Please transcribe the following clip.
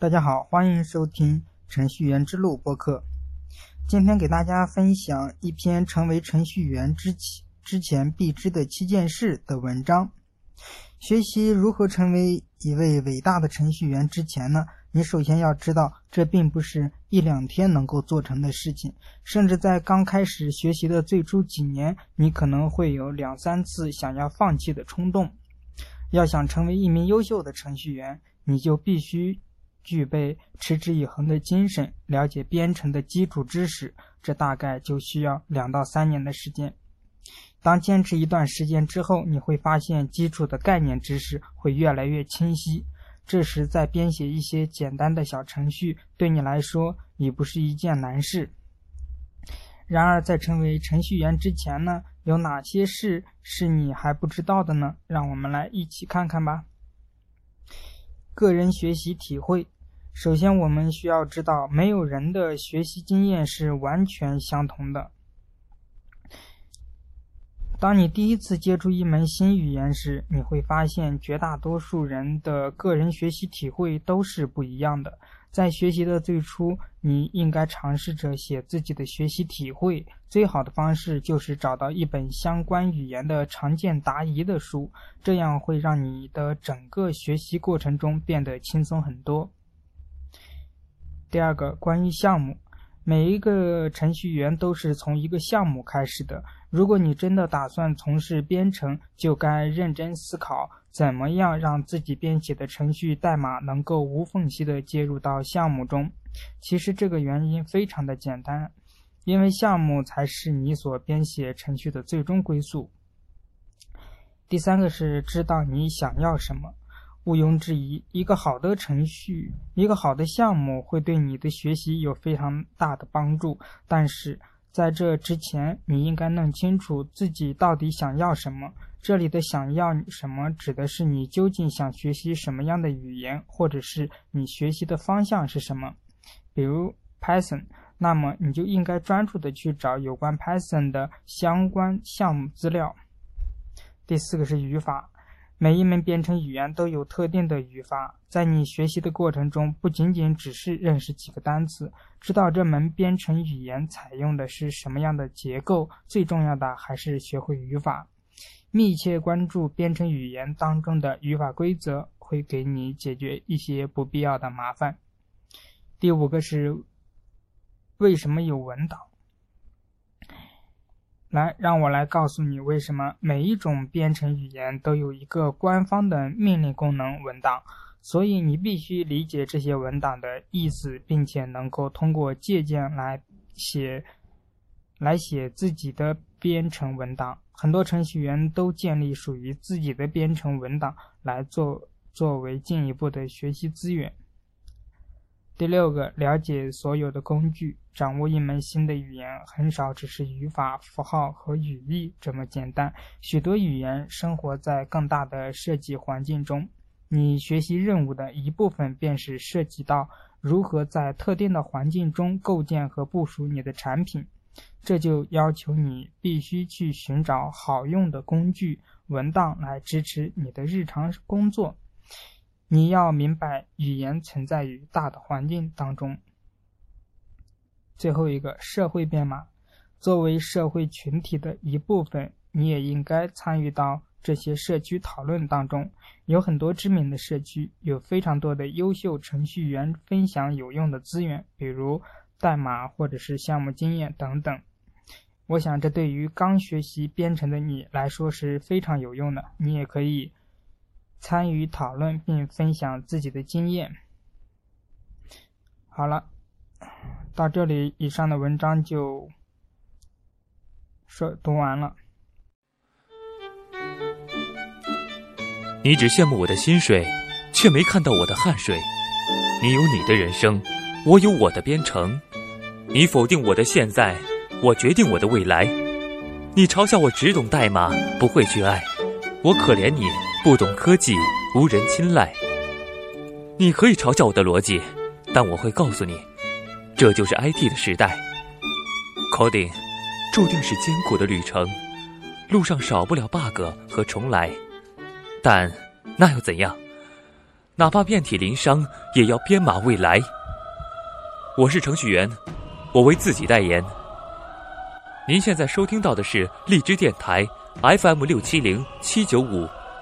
大家好，欢迎收听程序员之路播客。今天给大家分享一篇成为程序员之前之前必知的七件事的文章。学习如何成为一位伟大的程序员之前呢，你首先要知道，这并不是一两天能够做成的事情。甚至在刚开始学习的最初几年，你可能会有两三次想要放弃的冲动。要想成为一名优秀的程序员，你就必须。具备持之以恒的精神，了解编程的基础知识，这大概就需要两到三年的时间。当坚持一段时间之后，你会发现基础的概念知识会越来越清晰。这时，再编写一些简单的小程序，对你来说已不是一件难事。然而，在成为程序员之前呢，有哪些事是你还不知道的呢？让我们来一起看看吧。个人学习体会。首先，我们需要知道，没有人的学习经验是完全相同的。当你第一次接触一门新语言时，你会发现绝大多数人的个人学习体会都是不一样的。在学习的最初，你应该尝试着写自己的学习体会。最好的方式就是找到一本相关语言的常见答疑的书，这样会让你的整个学习过程中变得轻松很多。第二个，关于项目，每一个程序员都是从一个项目开始的。如果你真的打算从事编程，就该认真思考怎么样让自己编写的程序代码能够无缝隙的接入到项目中。其实这个原因非常的简单，因为项目才是你所编写程序的最终归宿。第三个是知道你想要什么。毋庸置疑，一个好的程序，一个好的项目会对你的学习有非常大的帮助。但是在这之前，你应该弄清楚自己到底想要什么。这里的“想要什么”指的是你究竟想学习什么样的语言，或者是你学习的方向是什么。比如 Python，那么你就应该专注的去找有关 Python 的相关项目资料。第四个是语法。每一门编程语言都有特定的语法，在你学习的过程中，不仅仅只是认识几个单词，知道这门编程语言采用的是什么样的结构，最重要的还是学会语法。密切关注编程语言当中的语法规则，会给你解决一些不必要的麻烦。第五个是为什么有文档？来，让我来告诉你为什么每一种编程语言都有一个官方的命令功能文档，所以你必须理解这些文档的意思，并且能够通过借鉴来写，来写自己的编程文档。很多程序员都建立属于自己的编程文档来做作为进一步的学习资源。第六个，了解所有的工具。掌握一门新的语言，很少只是语法、符号和语义这么简单。许多语言生活在更大的设计环境中。你学习任务的一部分，便是涉及到如何在特定的环境中构建和部署你的产品。这就要求你必须去寻找好用的工具、文档来支持你的日常工作。你要明白，语言存在于大的环境当中。最后一个，社会编码，作为社会群体的一部分，你也应该参与到这些社区讨论当中。有很多知名的社区，有非常多的优秀程序员分享有用的资源，比如代码或者是项目经验等等。我想，这对于刚学习编程的你来说是非常有用的。你也可以。参与讨论并分享自己的经验。好了，到这里，以上的文章就说读完了。你只羡慕我的薪水，却没看到我的汗水。你有你的人生，我有我的编程。你否定我的现在，我决定我的未来。你嘲笑我只懂代码，不会去爱。我可怜你。不懂科技，无人青睐。你可以嘲笑我的逻辑，但我会告诉你，这就是 IT 的时代。Coding 注定是艰苦的旅程，路上少不了 bug 和重来。但那又怎样？哪怕遍体鳞伤，也要编码未来。我是程序员，我为自己代言。您现在收听到的是荔枝电台 FM 六七零七九五